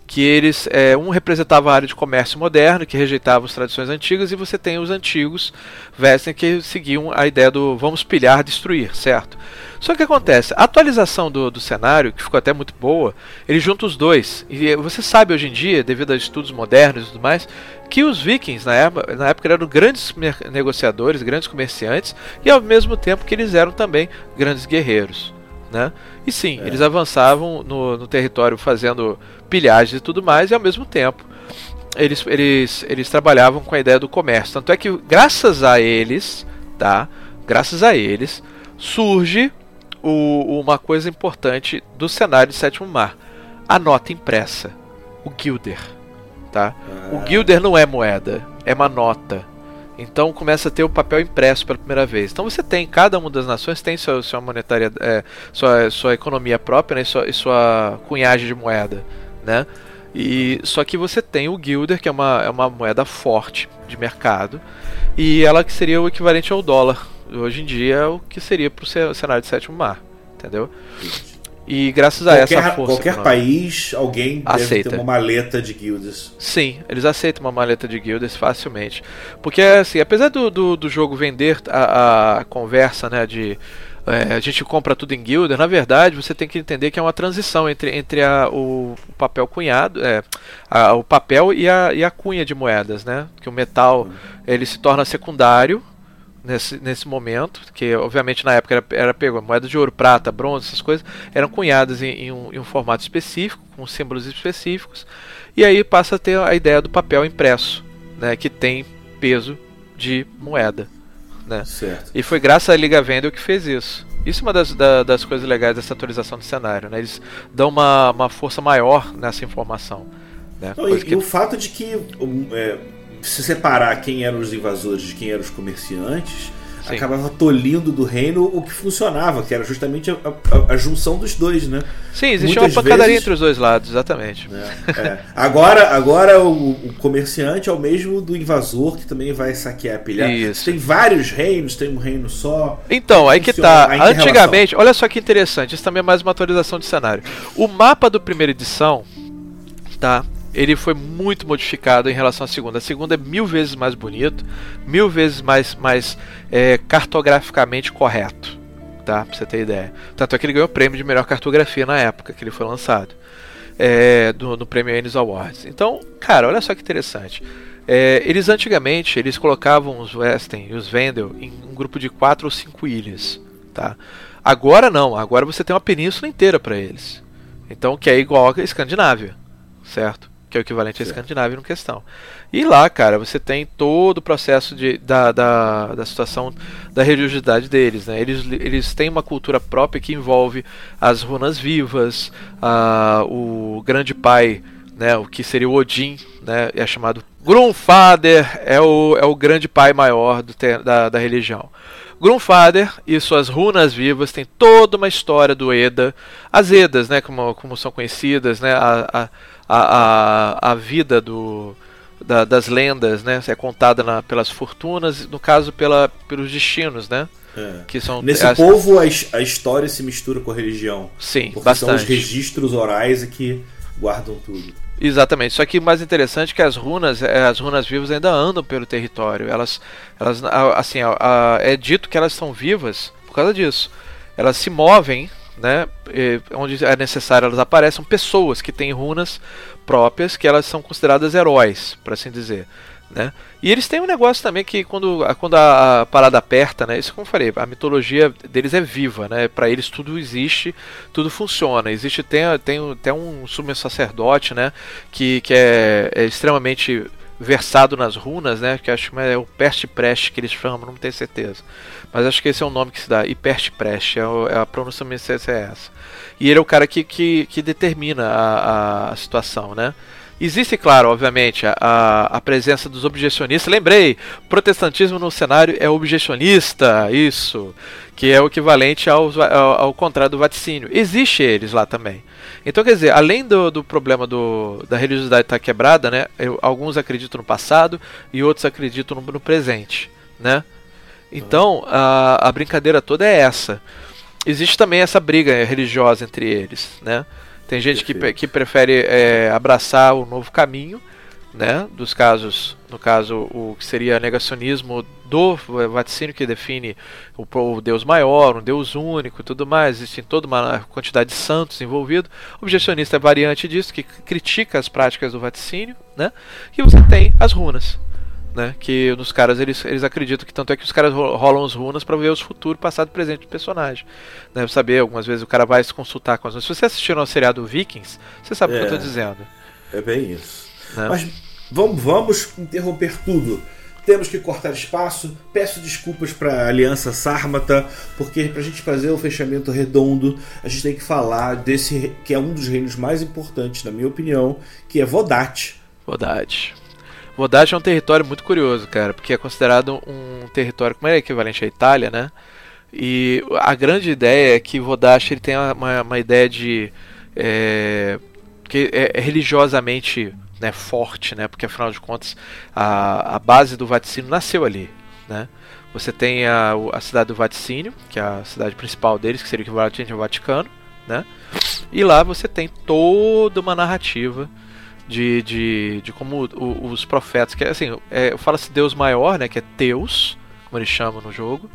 Speaker 4: que eles é, um representava a área de comércio moderno que rejeitava as tradições antigas e você tem os antigos Vesten que seguiam a ideia do vamos pilhar, destruir, certo? Só que acontece, a atualização do, do cenário, que ficou até muito boa, ele junta os dois. E você sabe hoje em dia, devido a estudos modernos e tudo mais, que os vikings na época, na época eram grandes negociadores, grandes comerciantes, e ao mesmo tempo que eles eram também grandes guerreiros. Né? E sim, é. eles avançavam no, no território fazendo pilhagens e tudo mais, e ao mesmo tempo eles, eles, eles trabalhavam com a ideia do comércio. Tanto é que, graças a eles, tá? Graças a eles, surge o, uma coisa importante do cenário de Sétimo Mar: a nota impressa, o Gilder. Tá? O ah. Gilder não é moeda, é uma nota. Então começa a ter o papel impresso pela primeira vez. Então você tem, cada uma das nações tem sua, sua monetária, é, sua, sua economia própria né, e, sua, e sua cunhagem de moeda. Né? E, só que você tem o Gilder, que é uma, é uma moeda forte de mercado, e ela que seria o equivalente ao dólar. Hoje em dia é o que seria para o cenário de sétimo mar. Entendeu? E graças a qualquer, essa força.
Speaker 3: Qualquer país, alguém aceita. ter uma maleta de guildas.
Speaker 4: Sim, eles aceitam uma maleta de guildas facilmente. Porque, assim, apesar do, do, do jogo vender a, a, conversa, né, de. É, a gente compra tudo em guilda, na verdade você tem que entender que é uma transição entre, entre a, o, papel cunhado, é, a, o papel e a, e a cunha de moedas, né? Que o metal ele se torna secundário nesse, nesse momento, que obviamente na época era, era pego moeda de ouro, prata, bronze, essas coisas, eram cunhadas em, em, um, em um formato específico, com símbolos específicos, e aí passa a ter a ideia do papel impresso, né, que tem peso de moeda. Né?
Speaker 3: Certo.
Speaker 4: E foi graças à Liga Vendel que fez isso. Isso é uma das, da, das coisas legais dessa atualização do cenário. Né? Eles dão uma, uma força maior nessa informação. Né?
Speaker 3: Não, e, que... e, o fato de que é, se separar quem eram os invasores de quem eram os comerciantes, Sim. acabava tolindo do reino o que funcionava, que era justamente a, a, a junção dos dois, né?
Speaker 4: Sim, existia Muitas uma pancadaria vezes... entre os dois lados, exatamente.
Speaker 3: É, é. Agora, agora o, o, comerciante é o mesmo do invasor que também vai saquear, pilhar. Isso. Tem vários reinos, tem um reino só.
Speaker 4: Então, aí que tá. Antigamente, olha só que interessante, isso também é mais uma atualização de cenário. O mapa do primeira edição, tá? Ele foi muito modificado em relação à segunda. A segunda é mil vezes mais bonito, mil vezes mais, mais é, cartograficamente correto, tá? Pra você ter ideia. Tanto é que ele ganhou o prêmio de melhor cartografia na época que ele foi lançado, é, do, no prêmio Ennis Awards. Então, cara, olha só que interessante. É, eles antigamente eles colocavam os Westen e os Vendel em um grupo de quatro ou cinco ilhas, tá? Agora não, agora você tem uma península inteira para eles. Então, que é igual à Escandinávia, certo? Que é o equivalente à Escandinávia no questão. E lá, cara, você tem todo o processo de, da, da, da situação da religiosidade deles. Né? Eles, eles têm uma cultura própria que envolve as runas vivas, a, o grande pai, né, o que seria o Odin, né, é chamado Grunfader, é o, é o grande pai maior do, da, da religião. Grunfader e suas runas vivas tem toda uma história do Eda. As Edas, né, como, como são conhecidas, né, a, a a, a, a vida do, da, das lendas, né? É contada na, pelas fortunas, no caso pela, pelos destinos, né?
Speaker 3: É. Que são Nesse as... povo a, a, história se mistura com a religião.
Speaker 4: Sim,
Speaker 3: porque
Speaker 4: bastante.
Speaker 3: são os registros orais que guardam tudo.
Speaker 4: Exatamente. Só que o mais interessante é que as runas, é, as runas vivas ainda andam pelo território. Elas, elas assim, é dito que elas são vivas por causa disso. Elas se movem né, onde é necessário elas aparecem pessoas que têm runas próprias que elas são consideradas heróis, por assim dizer. Né? E eles têm um negócio também que quando, quando a, a, parada aperta, né? Isso como eu falei, a mitologia deles é viva, né? Para eles tudo existe, tudo funciona. Existe tem, tem, tem um sumo sacerdote, né? Que, que é, é extremamente versado nas runas, né? Que acho que é o Peste Preste que eles chamam, não tenho certeza. Mas acho que esse é o nome que se dá, Peste Preste, é, é a pronúncia é essa. E ele é o cara que, que, que determina a, a situação, né? Existe, claro, obviamente, a, a presença dos objecionistas. Lembrei, protestantismo no cenário é objecionista, isso, que é o equivalente ao, ao, ao contrário do vaticínio. Existe eles lá também. Então, quer dizer, além do, do problema do, da religiosidade estar quebrada, né, eu, alguns acreditam no passado e outros acreditam no, no presente, né? Então, a, a brincadeira toda é essa. Existe também essa briga religiosa entre eles, né? Tem gente que, que prefere é, abraçar o novo caminho, né? Dos casos, no caso, o que seria negacionismo do vaticínio que define o, o, Deus maior, um Deus único e tudo mais, existe toda uma quantidade de santos envolvidos. O objecionista é variante disso, que critica as práticas do vaticínio, né? E você tem as runas, né? Que nos caras eles, eles acreditam que tanto é que os caras rolam as runas para ver os futuros, passado e presente do personagem. Deve saber, algumas vezes o cara vai se consultar com as Se você assistiram ao seriado Vikings, você sabe é, o que eu tô é. dizendo.
Speaker 3: É bem isso. Né? Mas vamos, vamos interromper tudo temos que cortar espaço. Peço desculpas para a Aliança Sármata, porque para a gente fazer o fechamento redondo, a gente tem que falar desse que é um dos reinos mais importantes, na minha opinião, que é Vodate.
Speaker 4: Vodate é um território muito curioso, cara, porque é considerado um território como é equivalente à Itália, né? E a grande ideia é que Vodate ele tem uma, uma ideia de é, que é religiosamente né, forte, né, porque afinal de contas a, a base do vaticínio nasceu ali. Né? Você tem a, a cidade do Vaticínio, que é a cidade principal deles, que seria o equivalente ao Vaticano, né? e lá você tem toda uma narrativa de, de, de como os profetas, que é assim, é, fala-se Deus maior, né, que é Deus, como eles chamam no jogo,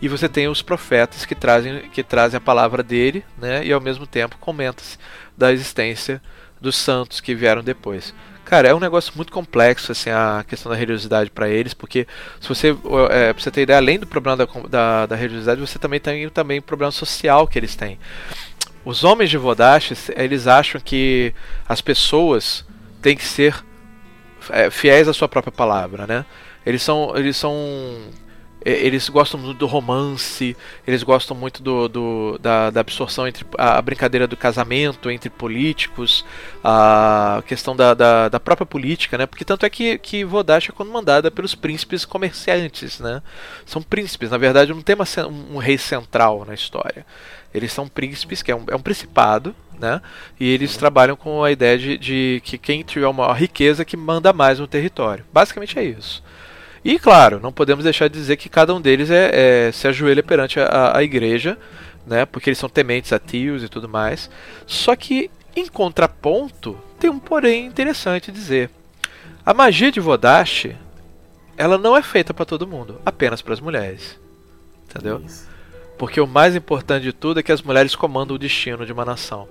Speaker 4: e você tem os profetas que trazem, que trazem a palavra dele, né, e ao mesmo tempo comenta-se da existência dos santos que vieram depois. Cara, é um negócio muito complexo assim a questão da religiosidade para eles, porque se você, é, pra você ter ideia, além do problema da, da, da religiosidade, você também tem também o problema social que eles têm. Os homens de Vodash, eles acham que as pessoas têm que ser é, fiéis à sua própria palavra, né? Eles são, eles são eles gostam muito do romance, eles gostam muito do, do da, da, absorção entre a, brincadeira do casamento entre políticos, a questão da, da, da, própria política, né? Porque tanto é que, que Vodash é comandada pelos príncipes comerciantes, né? São príncipes, na verdade não tem uma, um rei central na história. Eles são príncipes, que é um, é um principado, né? E eles trabalham com a ideia de, de que quem tiver uma maior riqueza que manda mais no território. Basicamente é isso. E claro, não podemos deixar de dizer que cada um deles é, é se ajoelha perante a, a, igreja, né? Porque eles são tementes ateus e tudo mais. Só que em contraponto, tem um porém interessante dizer. A magia de Vodash, ela não é feita para todo mundo, apenas para as mulheres. Entendeu? Porque o mais importante de tudo é que as mulheres comandam o destino de uma nação.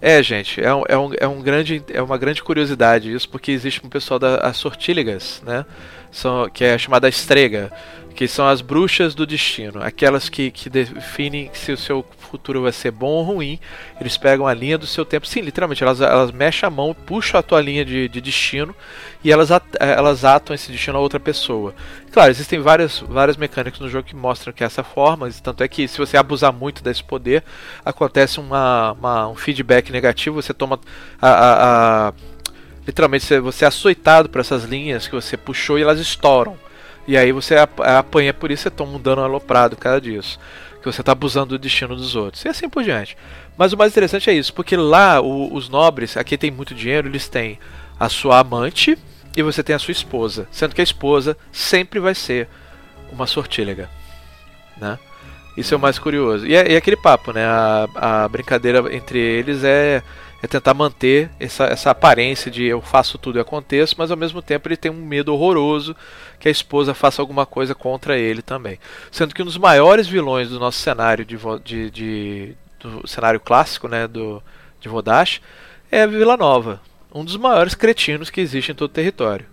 Speaker 4: É, gente, é, um, é, um, é, um grande, é uma grande curiosidade isso, porque existe um pessoal das sortílegas, né? São, que é chamada estrega, que são as bruxas do destino, aquelas que, que definem se o seu futuro vai ser bom ou ruim. Eles pegam a linha do seu tempo, sim, literalmente, elas, elas mexem a mão, puxam a tua linha de, de destino e elas, at, elas atam esse destino a outra pessoa. Claro, existem várias, várias mecânicas no jogo que mostram que é essa forma, tanto é que se você abusar muito desse poder, acontece uma, uma um feedback negativo, você toma a, a, a literalmente você é açoitado por essas linhas que você puxou e elas estouram. E aí você apanha por isso, você toma um dano aloprado cada disso. Que você está abusando do destino dos outros. E assim por diante. Mas o mais interessante é isso, porque lá o, os nobres, aqui tem muito dinheiro, eles têm a sua amante e você tem a sua esposa. Sendo que a esposa sempre vai ser uma sortílega. Né? Isso é o mais curioso. E é, é aquele papo, né? A, a brincadeira entre eles é é tentar manter essa, essa aparência de eu faço tudo e aconteço, mas ao mesmo tempo ele tem um medo horroroso que a esposa faça alguma coisa contra ele também. Sendo que um dos maiores vilões do nosso cenário de, de, de do cenário clássico, né, do, de Vodash, é a Vila Nova. Um dos maiores cretinos que existe em todo o território.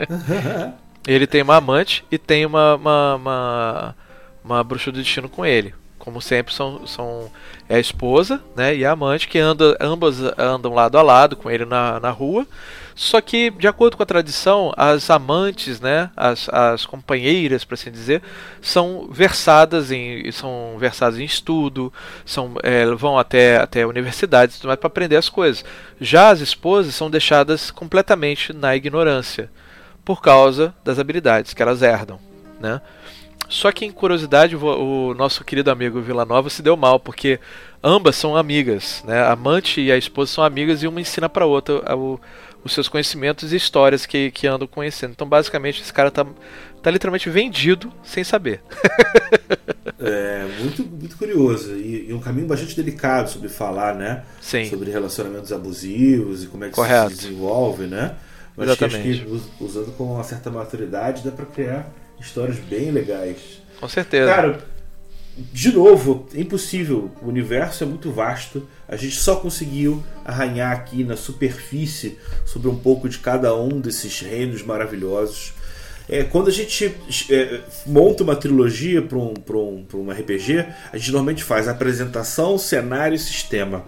Speaker 4: ele tem uma amante e tem uma, uma, uma, uma bruxa do destino com ele como sempre, são, são é a esposa né, e a amante que anda, ambas andam lado a lado com ele na, na rua. Só que, de acordo com a tradição, as amantes, né, as, as companheiras, para assim dizer, são versadas em, são versadas em estudo, são, é, vão até, até universidades para aprender as coisas. Já as esposas são deixadas completamente na ignorância, por causa das habilidades que elas herdam. Né? Só que em curiosidade, o nosso querido amigo Vila Nova se deu mal, porque ambas são amigas, né? A amante e a esposa são amigas e uma ensina para outra o, os seus conhecimentos e histórias que, que andam conhecendo. Então, basicamente, esse cara tá, tá literalmente vendido sem saber.
Speaker 3: é muito, muito curioso. E, e, um caminho bastante delicado sobre falar, né?
Speaker 4: Sim.
Speaker 3: Sobre relacionamentos abusivos e como é que
Speaker 4: Correto.
Speaker 3: isso se desenvolve, né? Mas
Speaker 4: Exatamente.
Speaker 3: que, que usando com uma certa maturidade dá para criar histórias bem legais.
Speaker 4: Com certeza.
Speaker 3: Cara, de novo, é impossível. O universo é muito vasto. A gente só conseguiu arranhar aqui na superfície sobre um pouco de cada um desses reinos maravilhosos. É, quando a gente é, monta uma trilogia para um, um, um RPG, a gente normalmente faz apresentação, cenário e sistema.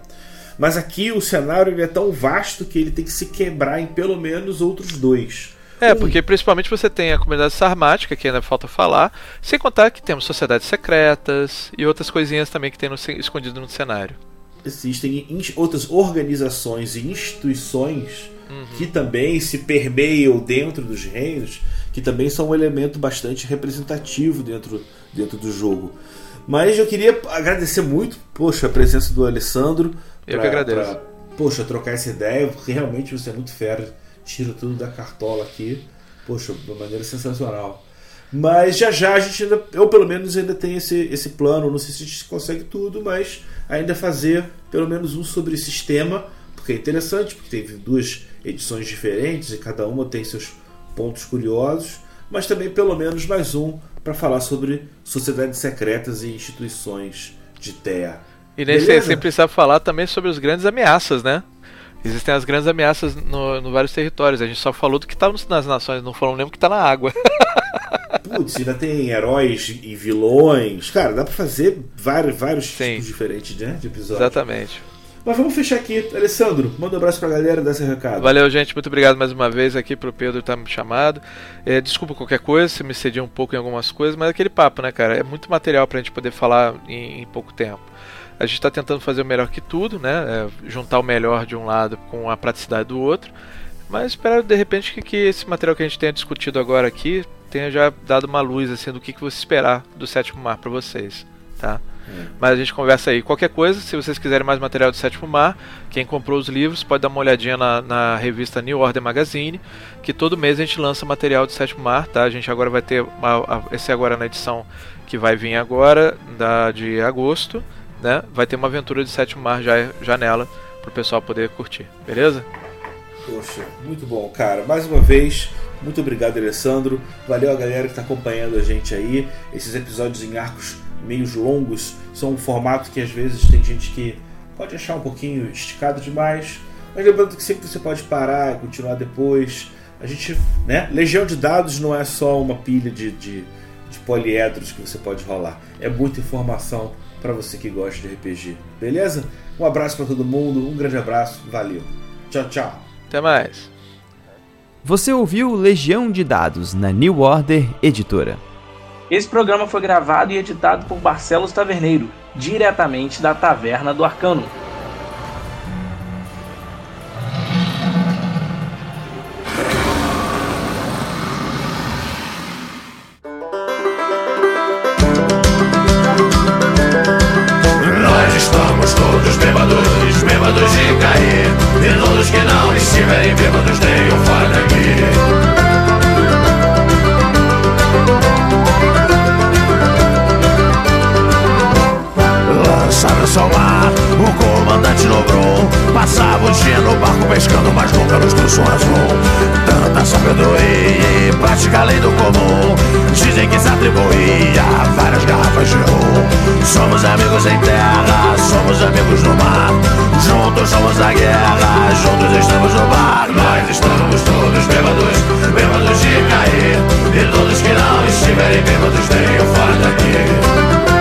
Speaker 3: Mas aqui o cenário é tão vasto que ele tem que se quebrar em pelo menos outros dois.
Speaker 4: É, porque principalmente você tem a comunidade sarmática, que ainda falta falar, sem contar que temos sociedades secretas e outras coisinhas também que tem no, escondido no cenário.
Speaker 3: Existem outras organizações e instituições uhum. que também se permeiam dentro dos reinos, que também são um elemento bastante representativo dentro, dentro do jogo. Mas eu queria agradecer muito, poxa, a presença do Alessandro.
Speaker 4: Eu pra, que agradeço. Pra,
Speaker 3: poxa, trocar essa ideia, porque realmente você é muito fera tira tudo da cartola aqui. Poxa, de uma maneira sensacional. Mas já já a gente ainda, eu pelo menos ainda tenho esse, esse plano, não sei se a gente consegue tudo, mas ainda fazer pelo menos um sobre sistema, porque é interessante, porque teve duas edições diferentes e cada uma tem seus pontos curiosos, mas também pelo menos mais um para falar sobre sociedades secretas e instituições de terra.
Speaker 4: E nem sem, sem precisar falar também sobre as grandes ameaças, né? Existem as grandes ameaças no, no vários territórios. A gente só falou do que está nas nações, não falou nem do que está na água.
Speaker 3: Putz, ainda tem heróis e vilões. Cara, dá pra fazer vários, vários tipos diferentes né, de episódios.
Speaker 4: Exatamente.
Speaker 3: Mas vamos fechar aqui. Alessandro, manda um abraço pra galera, dá esse recado.
Speaker 4: Valeu, gente. Muito obrigado mais uma vez aqui pro Pedro estar tá me chamado. É, desculpa qualquer coisa, se me cedi um pouco em algumas coisas, mas é aquele papo, né, cara? É muito material pra gente poder falar em, em pouco tempo. A gente está tentando fazer o melhor que tudo, né? É, juntar o melhor de um lado com a praticidade do outro. Mas espero de repente que, que, esse material que a gente tenha discutido agora aqui tenha já dado uma luz assim do que, que você esperar do sétimo mar para vocês, tá? É. Mas a gente conversa aí. Qualquer coisa, se vocês quiserem mais material do Sétimo Mar, quem comprou os livros pode dar uma olhadinha na, na, revista New Order Magazine, que todo mês a gente lança material do Sétimo Mar, tá? A gente agora vai ter, uma, esse agora na edição que vai vir agora, da, de agosto né? Vai ter uma aventura de sétimo mar já, já nela pro pessoal poder curtir, beleza?
Speaker 3: Poxa, muito bom, cara. Mais uma vez, muito obrigado, Alessandro. Valeu a galera que está acompanhando a gente aí. Esses episódios em arcos meios longos são um formato que às vezes tem gente que pode achar um pouquinho esticado demais. Mas lembrando que sempre você pode parar e continuar depois. A gente, né? Legião de dados não é só uma pilha de, de, de poliedros que você pode rolar. É muita informação para você que gosta de RPG. Beleza? Um abraço para todo mundo, um grande abraço, valeu. Tchau, tchau.
Speaker 4: Até mais.
Speaker 1: Você ouviu Legião de Dados na New Order Editora.
Speaker 5: Esse programa foi gravado e editado por Barcelos Taverneiro, diretamente da Taverna do Arcano.
Speaker 6: Pescando, mas nunca nos um azul. Tanta sabedoria e prática além do comum. Dizem que se atribuía várias garrafas de rum. Somos amigos em terra, somos amigos no mar. Juntos somos a guerra, juntos estamos no bar. Nós estamos todos bêbados, bêbados de cair. E todos que não estiverem bêbados tenham fora daqui.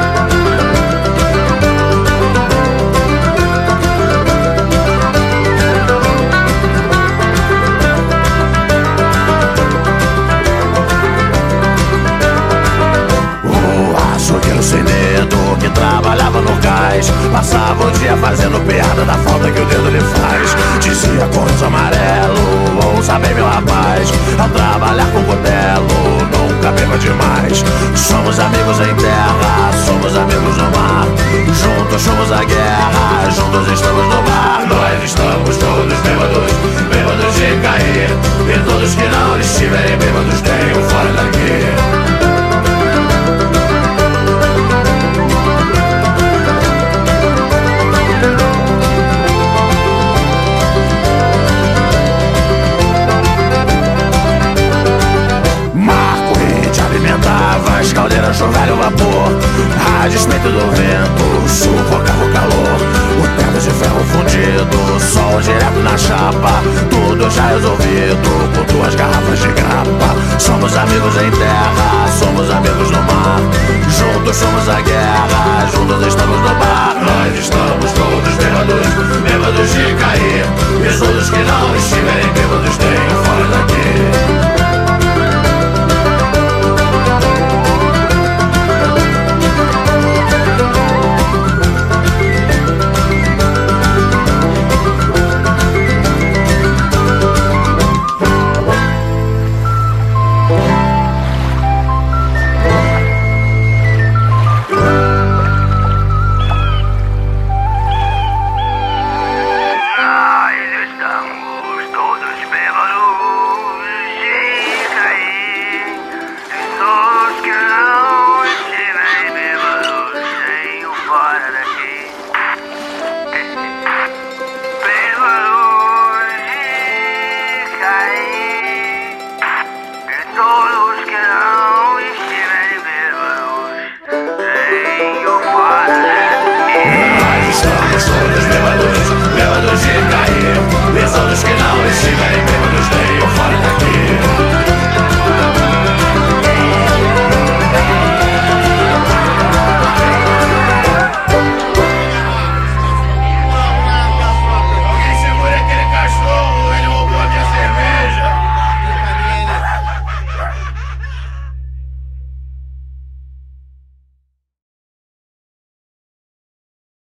Speaker 6: Passava o dia fazendo piada da falta que o dedo lhe faz. Dizia cornos amarelo, ouça bem meu rapaz. Ao trabalhar com cutelo, nunca beba demais. Somos amigos em terra, somos amigos no mar. Juntos somos a guerra, juntos estamos no mar Nós estamos todos bêbados, bêbados de cair. E todos que não estiverem bêbados tenham fora daqui vapor A despeito do vento, sufocar o calor. O tempo de ferro fundido, sol direto na chapa. Tudo já resolvido com duas garrafas de grapa. Somos amigos em terra, somos amigos no mar. Juntos somos a guerra, juntos estamos no bar. Nós estamos todos bêbados, bêbados de cair. E os outros que não estiverem bêbados têm fora daqui.